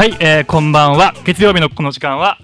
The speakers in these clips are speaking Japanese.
はい、えー、こんばんは。月曜日のこの時間は、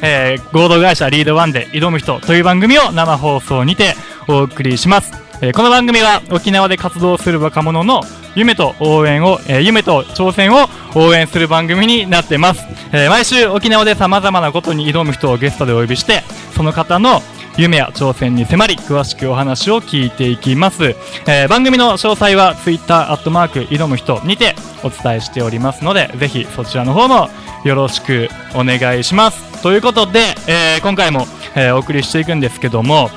えー、合同会社リードワンで挑む人という番組を生放送にてお送りします、えーこの番組は沖縄で活動する若者の夢と応援を、えー夢と挑戦を応援する番組になってます、えー毎週沖縄でさまざまなことに挑む人をゲストでお呼びしてその方の夢や挑戦に迫り詳しくお話を聞いていきます、えー番組の詳細は Twitter アットマーク挑む人にてお伝えしておりますのでぜひそちらの方もよろしくお願いします。ということで、えー今回も、えーお送りしていくんですけども、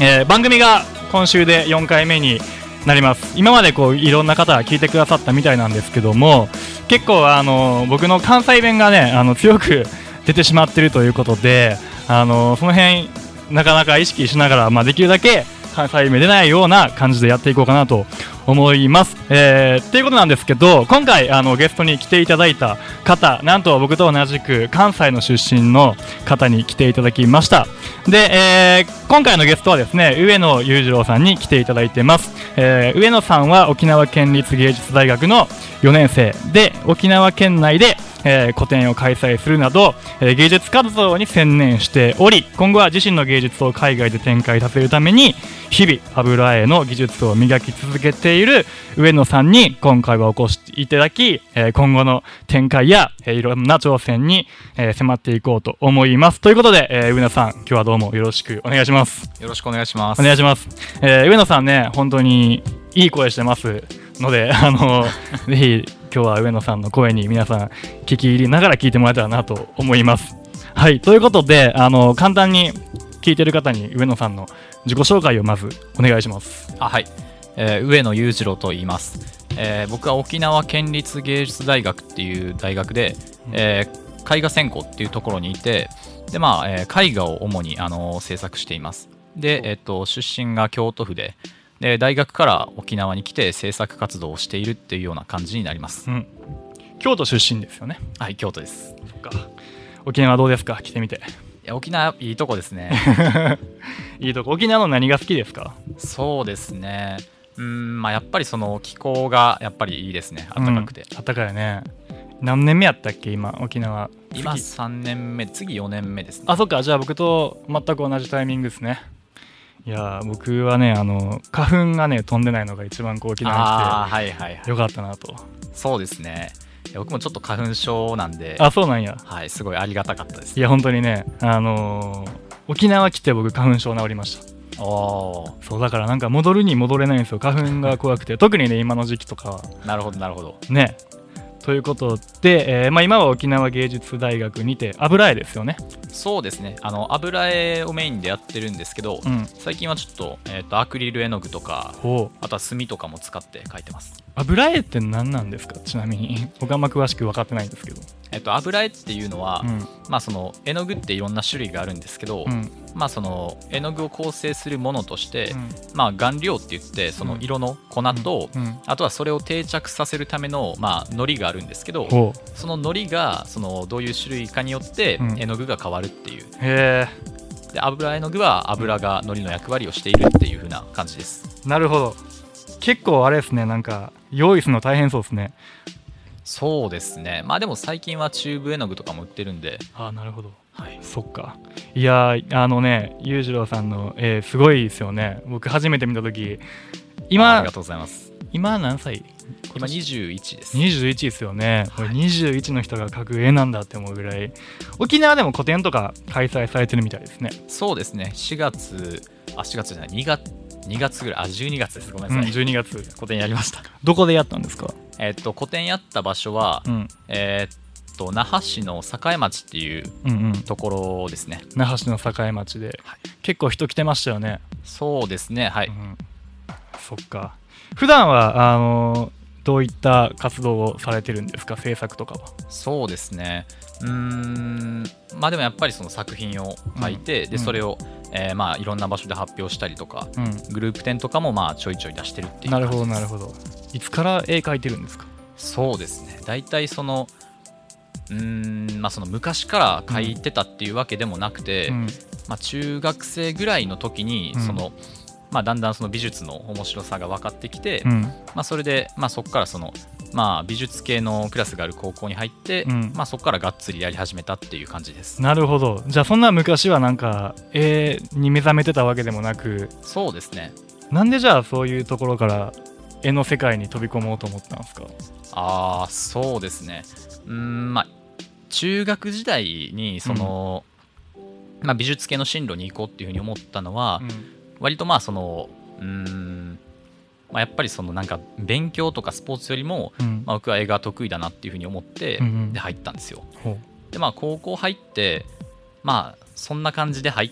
え番組が今週で4回目になります。今までこういろんな方が聞いてくださったみたいなんですけども結構あの僕の関西弁がねあの強く出てしまってるということであのその辺なかなか意識しながら、まあ、できるだけ関西弁出ないような感じでやっていこうかなと思います。えー、っていうことなんですけど今回あのゲストに来ていただいた方なんと僕と同じく関西の出身の方に来ていただきましたで、えー今回のゲストはですね上野裕次郎さんに来ていただいてます、えー上野さんは沖縄県立芸術大学の4年生で沖縄県内で、えー個展を開催するなど、えー芸術活動に専念しており今後は自身の芸術を海外で展開させるために日々油絵の技術を磨き続けている上野さんに今回はお越しいただき、えー今後の展開や、えーいろんな挑戦に、えー迫っていこうと思います。ということで、えー上野さん今日はどうもよろしくお願いします。よろしくお願いします。お願いします、えー上野さんね本当にいい声してますのであの ぜひ今日は上野さんの声に皆さん聞き入りながら聞いてもらえたらなと思います。はい。ということであの簡単に聞いてる方に上野さんの自己紹介をまずお願いします。あはい、えー上野裕次郎と言います、えー僕は沖縄県立芸術大学っていう大学で、えー絵画専攻っていうところにいてで、まあえー絵画を主に、あのー制作しています。で、えっと出身が京都府でで大学から沖縄に来て制作活動をしているっていうような感じになります、うん。京都出身ですよね。はい京都です。そっか。沖縄どうですか？来てみて。いや沖縄いいとこですね。いいとこ。沖縄の何が好きですか？そうですね。うんまあやっぱりその気候がやっぱりいいですね。暖かくて、うん、暖かいよね。何年目やったっけ？今沖縄。今次3年目次4年目ですね。あそっか。じゃあ僕と全く同じタイミングですねいやー僕はねあの花粉がね飛んでないのが一番こう沖縄ああはいはいはい。に来てよかったなと。そうですね。いや僕もちょっと花粉症なんで。あそうなんや。はいすごいありがたかったです。いや本当にねあのー沖縄来て僕花粉症治りました。おー。そうだからなんか戻るに戻れないんですよ。花粉が怖くて。特にね今の時期とかは。なるほどなるほど。ねということで、えーまあ、今は沖縄芸術大学にて油絵ですよね。そうですね。あの油絵をメインでやってるんですけど、うん。最近はちょっと,、えー、とアクリル絵の具とかあとは墨とかも使って描いてます。油絵って何なんですか？ちなみに。僕あんま詳しく分かってないんですけど。えっと油絵っていうのは、うん。まあその絵の具っていろんな種類があるんですけど、うんまあその絵の具を構成するものとして、うん。まあ顔料って言ってその色の粉と、うん。あとはそれを定着させるための、まあ、糊があるんですけどほその糊がそのどういう種類かによってうん。絵の具が変わるっていう、で油絵の具は油が糊の役割をしているっていう風な感じです。えなるほど。結構あれですねなんか用意するの大変そうですね。そうですね。まあでも最近はチューブ絵の具とかも売ってるんで、ああなるほどはい、そっか。いやーあのね裕次郎さんの絵すごいですよね。僕初めて見た時ああ今りがとうございます。今何歳？今21です。21ですよね、はい。21の人が描く絵なんだって思うぐらい。沖縄でも個展とか開催されてるみたいですね。そうですね。4月あ4月じゃない。2月2月ぐらい。あ12月です。ごめんうんなさい、12月。個展やりました。どこでやったんですか？えっと個展やった場所は、うん。えっと那覇市の栄町っていううんうん。ところですね。那覇市の栄町で、はい。結構人来てましたよね。そうですねはい、うん、そっか。普段はあのどういった活動をされてるんですか？制作とかは。そうですね。うーん。まあでもやっぱりその作品を書いて、うん。でそれを、えーまあいろんな場所で発表したりとかうグループ展とかもまあちょいちょい出してるっていうんなるほどなるほど。いつから絵描いてるんですか？そうですね。大体そのうーんまあその昔から書いてたっていうわけでもなくて、うん。まあ、中学生ぐらいの時にうん。その、まあ、だんだんその美術の面白さが分かってきて、うん。まあ、それで、まあ、そこからそのまあ、美術系のクラスがある高校に入って、うん。まあ、そこからがっつりやり始めたっていう感じです。なるほど。じゃあそんな昔はなんか絵に目覚めてたわけでもなく。そうですね。なんでじゃあそういうところから絵の世界に飛び込もうと思ったんですか？ああそうですね。うーんまあ中学時代にその、まあ、美術系の進路に行こうっていうふうに思ったのは、割とまあそのうーん、まあ、やっぱりそのなんか勉強とかスポーツよりも、うん。まあ、僕は絵が得意だなっていうふうに思って、うんうん。で入ったんですよ。ほでまあ高校入ってまあそんな感じで入っ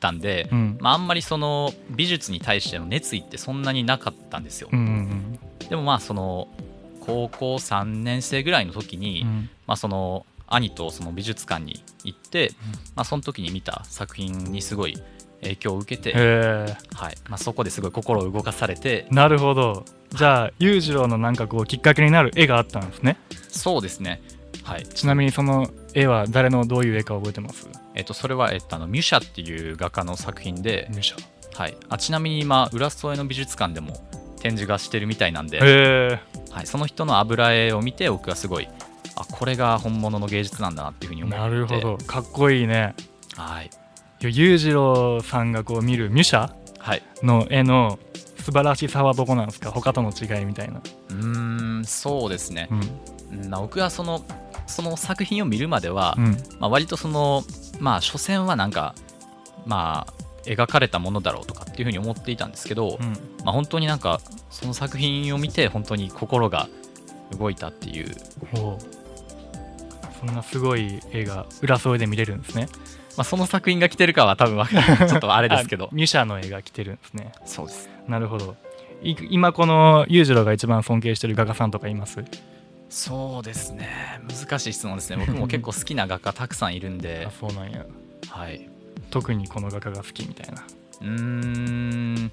たんで、ううん。まあ、あんまりその美術に対しての熱意ってそんなになかったんですよ、うんうん。でもまあその高校3年生ぐらいの時に、うん。まあ、その兄とその美術館に行って、ん。まあ、その時に見た作品にすごい影響を受けて、はい。まあ、そこですごい心を動かされてなるほど。じゃあ裕次郎のなんかこうきっかけになる絵があったんですね。そうですね。はい。ちなみにその絵は誰のどういう絵か覚えてます？えっと、それは、えっと、あのミュシャっていう画家の作品で、ミュシャ。はい、あちなみに今浦添の美術館でも展示がしてるみたいなんで、はい、その人の油絵を見て僕はすごいあこれが本物の芸術なんだなっていうふうに思って。なるほど。かっこいいね。はい、裕次郎さんがこう見るミュシャはい、の絵の素晴らしさはどこなんですか？他との違いみたいな、うーんそうですね。う、ん。僕はそのその作品を見るまでは、うん。まあ、割とそのまあ所詮はなんかまあ描かれたものだろうとかっていうふうに思っていたんですけど、うん。まあ、本当になんかその作品を見て本当に心が動いたっていう、そんなすごい絵が裏添えで見れるんですね。まあ、その作品が来てるかは多分わかんない。ちょっとあれですけど。あミュシャの絵が来てるんですね。そうです。なるほど。い今この裕次郎が一番尊敬してる画家さんとかいます？そうですね。難しい質問ですね。僕も結構好きな画家たくさんいるんで。あそうなんや。はい特にこの画家が好きみたいな。うーん。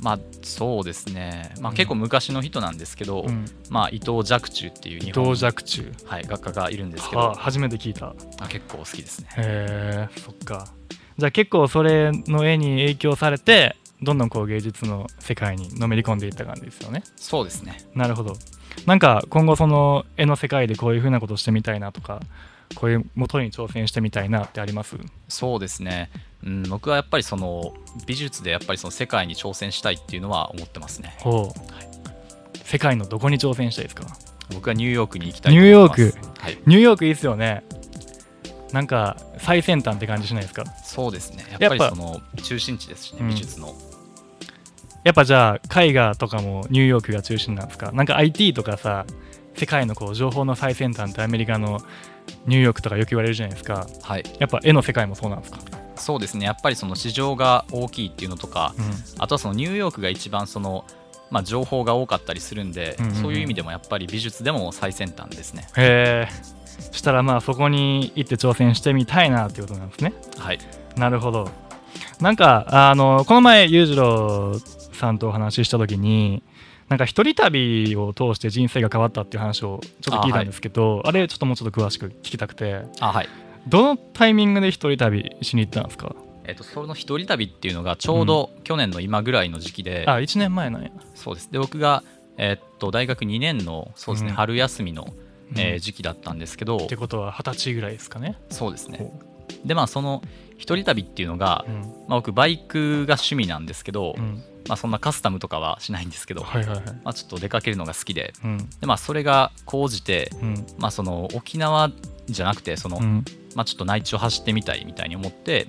まあそうですね、まあ、うん。結構昔の人なんですけど、うん。まあ、伊藤若冲っていう日伊本藤若冲。はい、画家がいるんですけど。はあ初めて聞いた。あ結構好きですね。へえそっか。じゃあ結構それの絵に影響されてどんどんこう芸術の世界にのめり込んでいった感じですよね。そうですね。なるほど。なんか今後その絵の世界でこういうふうなことしてみたいなとかこういう元に挑戦してみたいなってあります？そうですね、うん、僕はやっぱりその美術でやっぱりその世界に挑戦したいっていうのは思ってますね。ほう、世界のどこに挑戦したいですか？僕はニューヨークに行きたいニューヨはい。ニューヨークいいっすよね。なんか最先端って感じしないですか？そうですね。やっぱぱりその中心地ですしねうん。美術の、やっぱじゃあ絵画とかもニューヨークが中心なんですか？なんか IT とかさ世界のこう情報の最先端ってアメリカのニューヨークとかよく言われるじゃないですか。はい。やっぱ絵の世界もそうなんですか、そうですね。やっぱりその市場が大きいっていうのとかうん、あとはそのニューヨークが一番そのまあ、情報が多かったりするんで、うんうんうん。そういう意味でもやっぱり美術でも最先端ですね。へえ。したらまあそこに行って挑戦してみたいなっていうことなんですね。はい、なるほど。なんかあのこの前裕次郎さんとお話しした時になんか一人旅を通して人生が変わったっていう話をちょっと聞いたんですけどあ,、れちょっともうちょっと詳しく聞きたくて。あはい。どのタイミングで一人旅しに行ったんですか？えっとその一人旅っていうのがちょうど去年の今ぐらいの時期で、あ1年前なんや、そうです。で僕が、えっと大学2年のそうですね、うん。春休みの、えーうん時期だったんですけど、ってことは二十歳ぐらいですかね？そうですね。ほでまあその一人旅っていうのが、うん。まあ、僕バイクが趣味なんですけど、うんまあ、そんなカスタムとかはしないんですけど、はいはいはい。まあ、ちょっと出かけるのが好きでうん。で、まあ、それが高じて、うん。まあ、その沖縄じゃなくてその、うん。まあ、ちょっと内地を走ってみたいみたいに思って、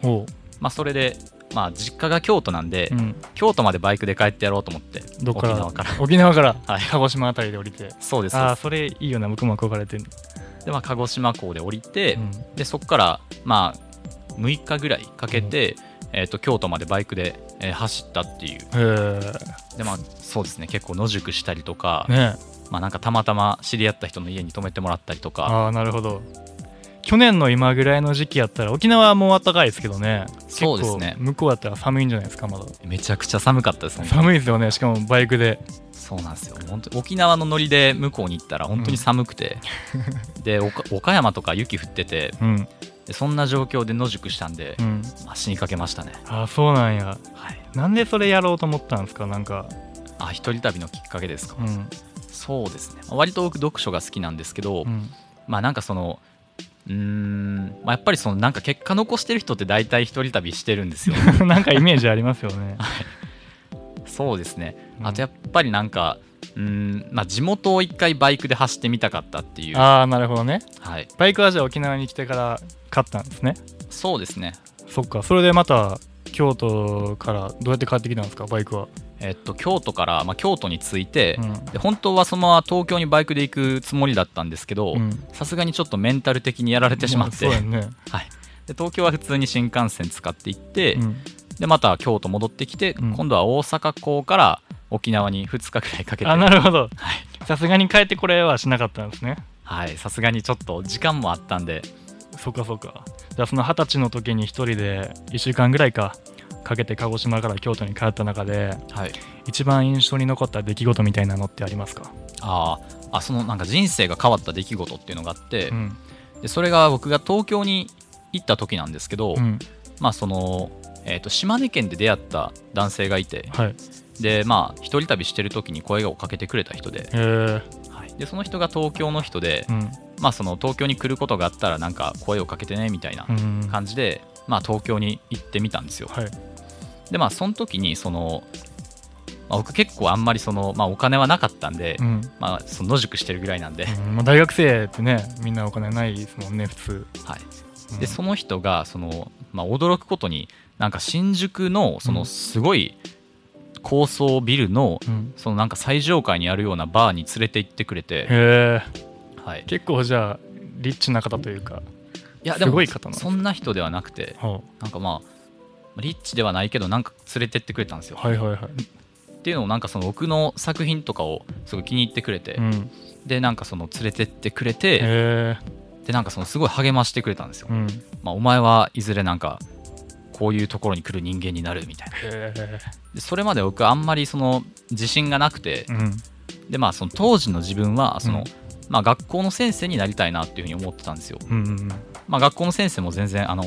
まあ、それで、まあ、実家が京都なんで、うん。京都までバイクで帰ってやろうと思って沖縄から。沖縄から？はい。鹿児島あたりで降りて、そうです。ああそれいいよな僕も憧れてる、すで、まあ、鹿児島港で降りて、うん。でそこから、まあ、6日ぐらいかけて、えー、と京都までバイクで、えー走ったっていう。へで、まあ、そうですね。結構野宿したりとか、えね。まあ、なんかたまたま知り合った人の家に泊めてもらったりとか。ああなるほど。去年の今ぐらいの時期やったら沖縄はもう暖かいですけどね。そうですね。向こうだったら寒いんじゃないですかまだ。めちゃくちゃ寒かったですね。寒いですよねしかもバイクで。そうなんですよ。本当に沖縄のノリで向こうに行ったら本当に寒くて、で岡岡山とか雪降っててうんでそんな状況で野宿したんで、うん。まあ、死にかけましたね。ああそうなんや。はい。なんでそれやろうと思ったんですか？なんか。あ一人旅のきっかけですか、うん。そうですね。割と僕読書が好きなんですけど、うん。まあなんかそのうーん、まあ、やっぱりそのなんか結果残してる人って大体一人旅してるんですよ。なんかイメージありますよね。そうですね。うん。あとやっぱりなんかうーん、まあ、地元を一回バイクで走ってみたかったっていう、ああなるほどね。はい、バイクはじゃあ沖縄に来てから買ったんですね。そうですねそっかそれでまた京都からどうやって帰ってきたんですかバイクは？えっと京都から、まあ、京都に着いて、うんで本当はそのまま東京にバイクで行くつもりだったんですけどうんさすがにちょっとメンタル的にやられてしまって、ね。はい、で東京は普通に新幹線使って行って、うんでまた京都戻ってきて、うん今度は大阪港から沖縄に2日くらいかけてあなるほど。はいさすがに帰ってこれはしなかったんですね。はいさすがにちょっと時間もあったんでそっかそっか。じゃあその二十歳の時に一人で1週間ぐらいかかけて鹿児島から京都に帰った中ではい。一番印象に残った出来事みたいなのってありますか、あーあそのなんか人生が変わった出来事っていうのがあって、うん。でそれが僕が東京に行った時なんですけど、うん、まあその、えー、と島根県で出会った男性がいてはい。でまあ一人旅してる時に声をかけてくれた人で,、でその人が東京の人で、うん。まあその東京に来ることがあったらなんか声をかけてねみたいなうん、感じで、まあ東京に行ってみたんですよ。はい。でまあその時にその、まあ僕結構あんまりその、まあ、お金はなかったんで、うん。まあその野宿してるぐらいなんで、うん。まあ、大学生ってねみんなお金ないですもんね普通、はい、うん。でその人がその、まあ、驚くことになんか新宿のそうのん。すごい高層ビルのうん、そのなんか最上階にあるようなバーに連れて行ってくれて、へえ。はい、結構じゃあリッチな方というかいやですもそんな人ではなくてはなんかまあリッチではないけどなんか連れてってくれたんですよ、はいはいはい、っていうのをなんかその僕の作品とかをすごい気に入ってくれて、うん、でなんかその連れてってくれへてえ。でなんかそのすごい励ましてくれたんですよ、うん。まあ、お前はいずれなんかこういうところに来る人間になるみたいな。それまで僕あんまりその自信がなくてうん。でまあその当時の自分はその、うんまあ、学校の先生になりたいなっていうふうに思ってたんですよ、うんうんまあ、学校の先生も全然あの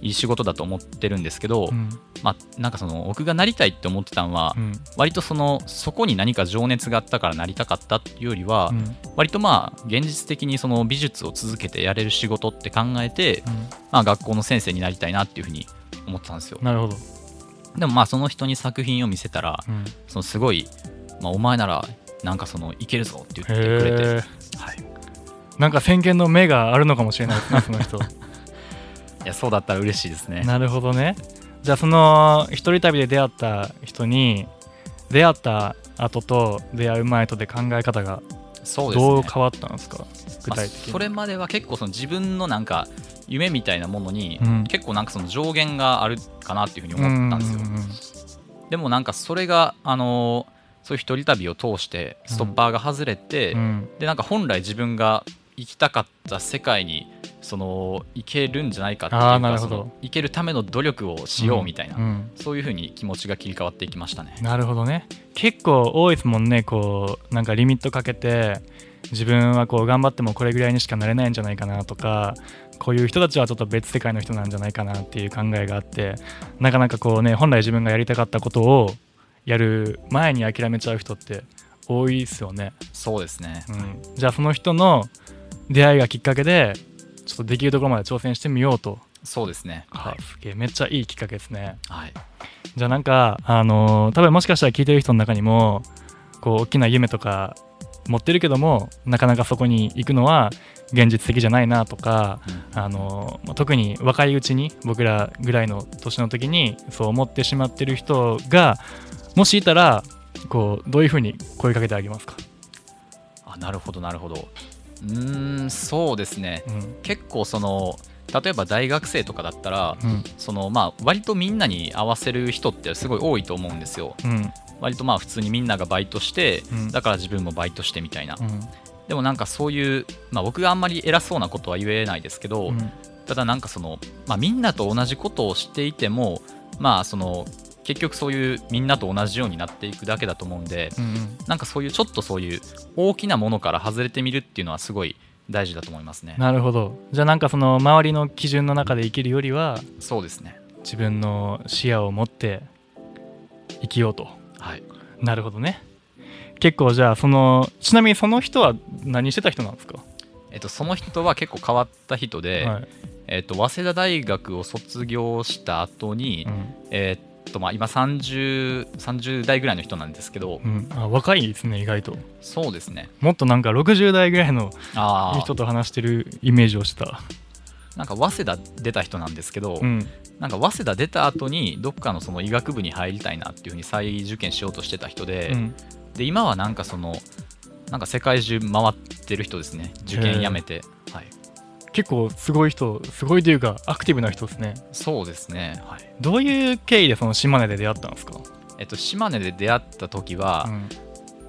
いい仕事だと思ってるんですけど、うん。まあ、なんかその僕がなりたいって思ってたのは、うん。割とそのそこに何か情熱があったからなりたかったっていうよりは、うん。割とまあ現実的にその美術を続けてやれる仕事って考えて、うん。まあ、学校の先生になりたいなっていうふうに思ってたんですよ。なるほど、でもまあその人に作品を見せたらうん、そのすごい、まあ、お前ならなんかそのいけるぞって言ってくれて、はい、なんか先見の目があるのかもしれないですね その人。いやそうだったら嬉しいですね。なるほどね。じゃあその一人旅で出会った人に出会った後と出会う前とで考え方がどう変わったんですか？具まあ体的に、それまでは結構その自分のなんか夢みたいなものに、うん。結構なんかその上限があるかなっていうふうに思ったんですよ、うんうんうんでもなんかそれがあのーそういう一人旅を通してストッパーが外れて、うん。でなんか本来自分が行きたかった世界にその行けるんじゃないかっていうかその行けるための努力をしようみたいな、うん。そういうふうに気持ちが切り替わっていきましたね。なるほどね。結構多いですもんね。こうなんかリミットかけて自分はこう頑張ってもこれぐらいにしかなれないんじゃないかなとかこういう人たちはちょっと別世界の人なんじゃないかなっていう考えがあってなかなかこうね本来自分がやりたかったことをやる前に諦めちゃう人って多いですよね、そうですね、うん、じゃあその人の出会いがきっかけでちょっとできるところまで挑戦してみようと、そうですね。はい。あ、すげえめっちゃいいきっかけですね。はい、じゃあなんかあのー多分もしかしたら聞いてる人の中にもこう大きな夢とか持ってるけどもなかなかそこに行くのは現実的じゃないなとか、あのーまあ特に若いうちに僕らぐらいの年の時にそう思ってしまってる人がもしいたらこうどういうふうに声かけてあげますか、あなるほどなるほど。うーんそうですね。うん。結構その例えば大学生とかだったらうん。そのまあ割とみんなに合わせる人ってすごい多いと思うんですよ。うん割とまあ普通にみんながバイトしてうん。だから自分もバイトしてみたいな。うん。でもなんかそういう、まあ、僕があんまり偉そうなことは言えないですけど、うん。ただなんかその、まあ、みんなと同じことをしていてもまあその結局そういうみんなと同じようになっていくだけだと思うんでうんなんかそういうちょっとそういう大きなものから外れてみるっていうのはすごい大事だと思いますね。なるほど。じゃあなんかその周りの基準の中で生きるよりはそうですね。自分の視野を持って生きようとはい。なるほどね。結構じゃあそのちなみにその人は何してた人なんですか、えっと、その人は結構変わった人で、はい。えっと、早稲田大学を卒業した後に、うん。えっとまあ、今 30, 30代ぐらいの人なんですけど、うん、あ若いですね意外と。そうですね。もっとなんか60代ぐらいの人と話してるイメージをしたなんか早稲田出た人なんですけど、うん。なんか早稲田出た後にどっかのその医学部に入りたいなっていうふうに再受験しようとしてた人で,、うん。で今はなんかそのなんか世界中回ってる人ですね。受験やめて、はい、結構すごい人すごいというかアクティブな人ですね。そうですね、はい。どういう経緯でその島根で出会ったんですか、えっと、島根で出会った時は、うん。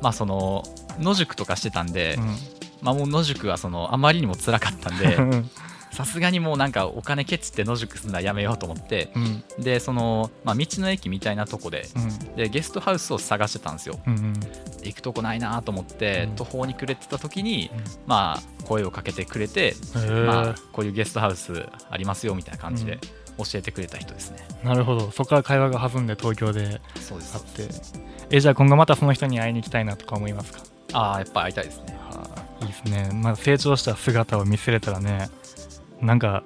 まあその野宿とかしてたんで、うん。まあ、もう野宿はそのあまりにも辛かったんでうんさすがにもうなんかお金ケチって野宿するのはやめようと思ってうん。でその、まあ、道の駅みたいなとこでうん。でゲストハウスを探してたんですよ。うんで行くとこないなと思って、うん。途方に暮れてた時に、まあ声をかけてくれて、まあ、こういうゲストハウスありますよみたいな感じで教えてくれた人ですね、なるほど。そこから会話が弾んで東京でそうです。会って。えじゃあ今後またその人に会いに行きたいなとか思いますか？ああやっぱ会いたいですね。はあいいですね、まあ、成長した姿を見せれたらねなんか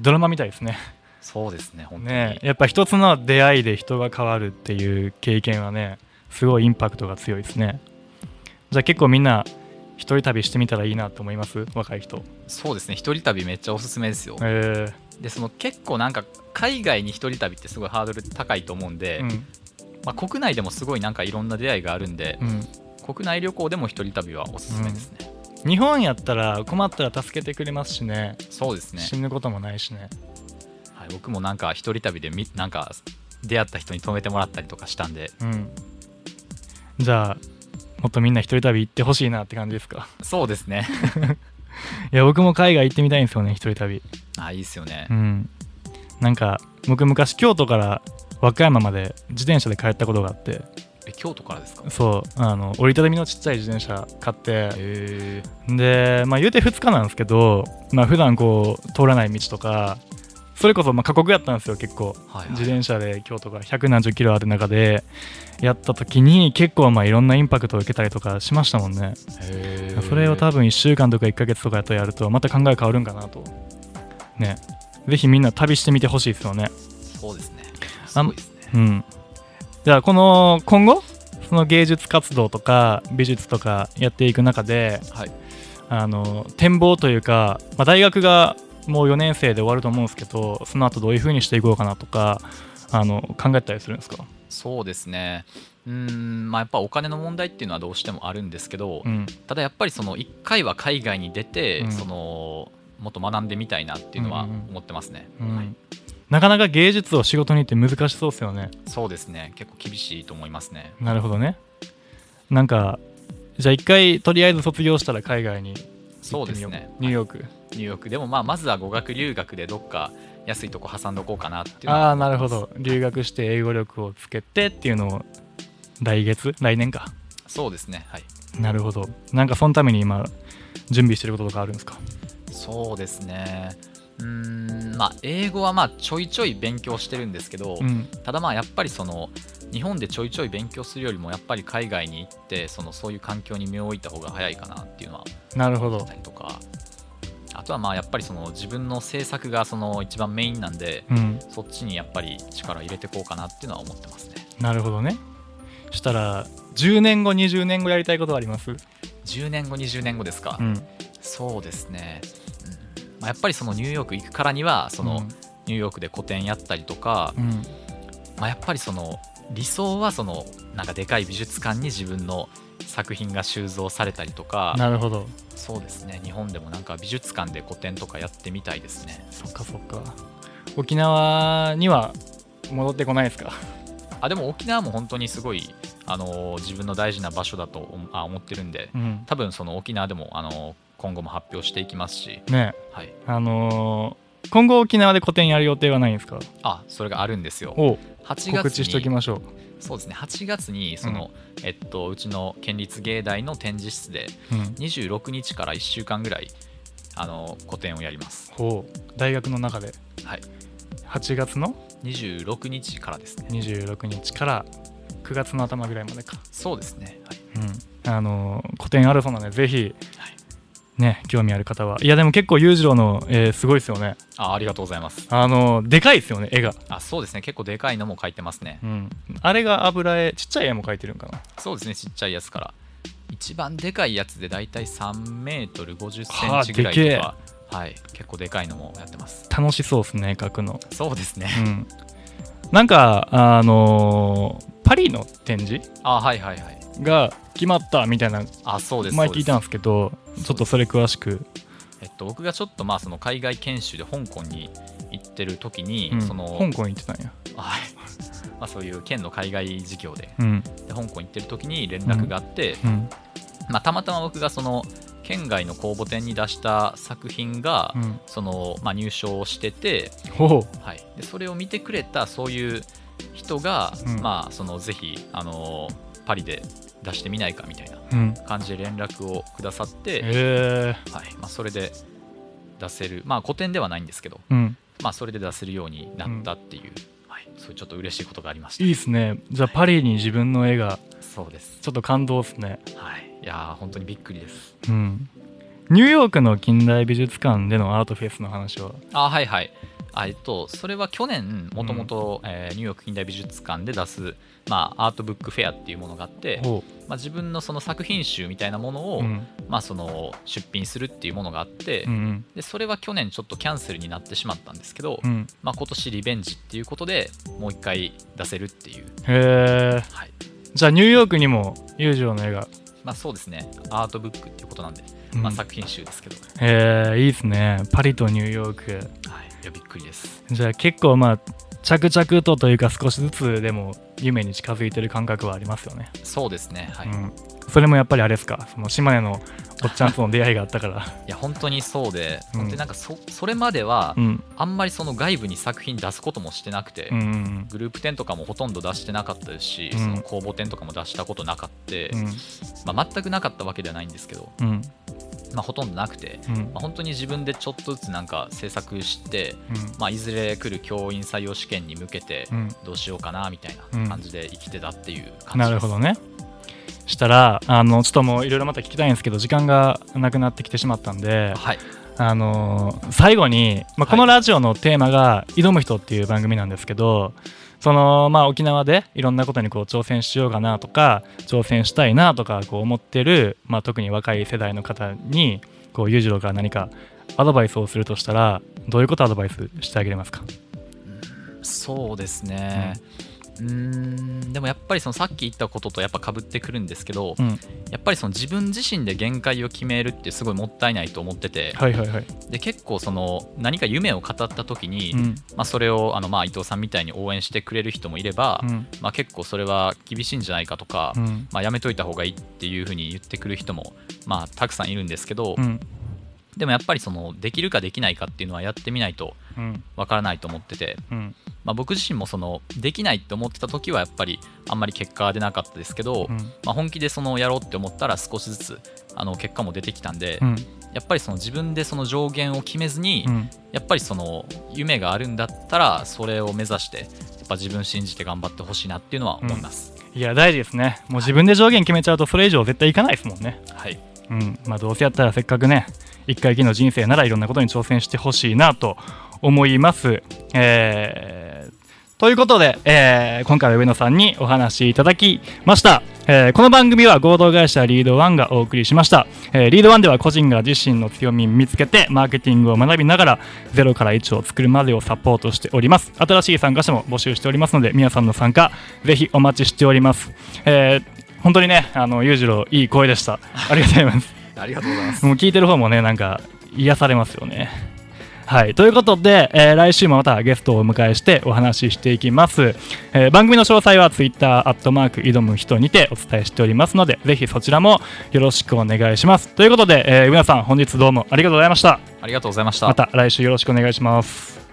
ドラマみたいですね。そうですね本当に、ねやっぱ一つの出会いで人が変わるっていう経験はねすごいインパクトが強いですね。じゃあ結構みんな一人旅してみたらいいなと思います？若い人。そうですね一人旅めっちゃおすすめですよ。えでその結構なんか海外に一人旅ってすごいハードル高いと思うんで、ー、うん。まあ、国内でもすごいなんかいろんな出会いがあるんで、うん。国内旅行でも一人旅はおすすめですね、日本やったら困ったら助けてくれますしね。そうですね、死ぬこともないしね。はい、僕もなんか一人旅でみなんか出会った人に泊めてもらったりとかしたんで。うん。じゃあもっとみんな一人旅行ってほしいなって感じですか？そうですね。いや僕も海外行ってみたいんですよね一人旅。あいいですよね。うん。なんか僕昔京都から和歌山まで自転車で帰ったことがあって。え京都からですか？そうあの折りたたみのちっちゃい自転車買って。でまあ言うて2日なんですけどまあ普段こう通らない道とかそれこそまあ過酷やったんですよ結構。はい、自転車で京都から100何十キロある中でやった時に結構まあいろんないンパクトを受けたりとかしましたもんね。へそれを多分1週間とか1ヶ月とかとやるとまた考え変わるんかなと。ね。ぜひみんな旅してみてほしいですよね。そうですね。すごいですね。うんじゃあこの今後その芸術活動とか美術とかやっていく中ではい。あの展望というか、まあ、大学がもう4年生で終わると思うんですけどその後どういう風にしていこうかなとかあの考えたりするんですか？そうですね。うーんまあやっぱお金の問題っていうのはどうしてもあるんですけど、うん。ただやっぱりその1回は海外に出て、うん。そのもっと学んでみたいなっていうのは思ってますね、うん。はい、なかなか芸術を仕事にって難しそうですよね。そうですね。結構厳しいと思いますね。なるほどね。なんかじゃあ一回とりあえず卒業したら海外にそうですね。ニューヨーク、ニューヨーク。でもまあまずは語学留学でどっか安いとこ挟んどこうかなっていうああなるほど。留学して英語力をつけてっていうのを来月？来年か。そうですね。はい。なるほど。なんかそのために今準備してることとかあるんですか？そうですねうーんまあ英語はまあちょいちょい勉強してるんですけど、うん。ただまあやっぱりその日本でちょいちょい勉強するよりもやっぱり海外に行ってそのそういう環境に身を置いた方が早いかなっていうのはなるほど。とか。あとはまあやっぱりその自分の制作がその一番メインなんでうん。そっちにやっぱり力入れていこうかなっていうのは思ってますね。なるほどね。したら10年後20年後やりたいことはあります？10年後20年後ですか、うん。そうですね、うんまあ、やっぱりそのニューヨーク行くからにはそのニューヨークで個展やったりとか、うん。まあ、やっぱりその理想はそのなんかでかい美術館に自分の作品が収蔵されたりとかなるほど。そうですね。日本でもなんか美術館で個展とかやってみたいですね。そっかそっか。沖縄には戻ってこないですか？あでも沖縄も本当にすごい、あのー自分の大事な場所だと思あ思ってるんでうん。多分その沖縄でも、あのー今後も発表していきますし、ね。はい、あのー今後沖縄で個展やる予定はないんですか？あそれがあるんしよ。お8告月に知しときましょう。そうですね。8月にその、えっと、うちの県立芸大の展示室でうん。26日から1週間ぐらいあの個展をやります。ほう。大学の中で。はい。8月の？26日からですね。26日から9月の頭ぐらいまでか。そうですね、はい、うん、あの古典あるそうなのでぜひ、ね興味ある方は。いやでも結構裕次郎の、えーすごいですよね。あありがとうございます。あのでかいですよね絵が、あそうですね。結構でかいのも描いてますね。うん、あれが油絵ちっちゃい絵も描いてるんかな。そうですね。ちっちゃいやつから。一番でかいやつでだいたい3メートル50セはあンチぐらいとか。はい。結構でかいのもやってます。楽しそうですね描くの、そうですね。うん、なんかあのーパリの展示あはいはいはい。が決まったみたいなあそうですそうです。前聞いたんですけどちょっとそれ詳しく、えっと、僕がちょっとまあその海外研修で香港に行ってる時に、うん、その香港行ってたんや、はい。まあ、そういう県の海外事業で。うん。で香港行ってる時に連絡があって、うん。まあ、たまたま僕がその県外の公募展に出した作品が、うん、そのまあ、入賞してて、はい、でそれを見てくれたそういう人が、うん。まあ、そのぜひ、あのパリで出してみないかみたいなうん感じで連絡をくださって、えはい。まあ、それで出せる、まあ、古典ではないんですけど、ー、うん。まあ、それで出せるようになったっていう、はい、そういうちょっと嬉しいことがありました。いいっすね。じゃあパリに自分の絵がそうです、ちょっと感動っすね。はい、いやー本当にびっくりです。うん。ニューヨークの近代美術館でのアートフェスの話はあはいはい。あえっとそれは去年もともとえーニューヨーク近代美術館で出す、まあ、アートブックフェアっていうものがあって、ほまあ、自分のその作品集みたいなものを、ううん。まあ、その出品するっていうものがあって、うんでそれは去年ちょっとキャンセルになってしまったんですけど、うん。まあ、今年リベンジっていうことでもう一回出せるっていう、へえはい。じゃあニューヨークにも裕次郎の絵が、まあ、そうですね。アートブックっていうことなんで、うん。まあ、作品集ですけど、へえいいっすね。パリとニューヨーク。はい、いやびっくりです。じゃあ結構まあ着々とというか少しずつでも夢に近づいてる感覚はありますよね、そうですねはい、いうん、それもやっぱりあれですか？その島根のおっちゃんとの出会いがあったから。や本当にそうで、うん。本当になんかそそれまでは、うん。あんまりその外部に作品出すこともしてなくて、うんうんグループ展とかもほとんど出してなかったですし、うん。その公募展とかも出したことなかった、うん。まあ、全くなかったわけではないんですけど、うん。まあ、ほとんどなくて、うん。まあ、本当に自分でちょっとずつなんか制作して、まあ、いずれ来る教員採用試験に向けてうん。どうしようかなみたいうん。な感じで生きてたっていう感じです、なるほどねしたらあのちょっともういろいろまた聞きたいんですけど時間がなくなってきてしまったんではい。あの最後に、まあ、このラジオのテーマが「挑む人」っていう番組なんですけどそのまあ沖縄でいろんなことにこう挑戦しようかなとか挑戦したいなとかこう思ってる、まあ、特に若い世代の方にこう裕次郎から何かアドバイスをするとしたらどういうことをアドバイスしてあげれますか？そうですね。うーんでもやっぱりそのさっき言ったこととやっぱ被ってくるんですけど、うん。やっぱりその自分自身で限界を決めるってすごいもったいないと思ってて、はいはいはい、で結構その何か夢を語った時に、うん。まあ、それをあのまあ伊藤さんみたいに応援してくれる人もいれば、うん。まあ、結構それは厳しいんじゃないかとか、うん。まあ、やめといた方がいいっていうふうに言ってくる人も、まあ、たくさんいるんですけど、うん。でもやっぱりそのできるかできないかっていうのはやってみないとうん。わからないと思ってて、うんまあ、僕自身もそのできないって思ってた時はやっぱりあんまり結果は出なかったですけど、うん。まあ、本気でそのやろうって思ったら少しずつあの結果も出てきたんで、うん。やっぱりその自分でその上限を決めずに、うん。やっぱりその夢があるんだったらそれを目指してやっぱ自分信じて頑張ってほしいなっていうのは思います、いや大事ですね。もう自分で上限決めちゃうとそれ以上絶対いかないですもんね。はい。うん。まあどうせやったらせっかくね一回きりの人生ならいろんなことに挑戦してほしいなと思います。えーということで、えー今回は上野さんにお話しいただきました、えーこの番組は合同会社リードワンがお送りしました、えーリードワンでは個人が自身の強みを見つけてマーケティングを学びながら0から1を作るまでをサポートしております。新しい参加者も募集しておりますので皆さんの参加ぜひお待ちしております、えー本当にねあの裕次郎いい声でした。ありがとうございます。ありがとうございます。もう聞いてる方もねなんか癒されますよねはい。ということで、えー来週もまたゲストをお迎えしてお話ししていきます、えー番組の詳細は Twitter アットマーク挑む人にてお伝えしておりますのでぜひそちらもよろしくお願いします。ということで、えー、上野さん本日どうもありがとうございました。ありがとうございました。また来週よろしくお願いします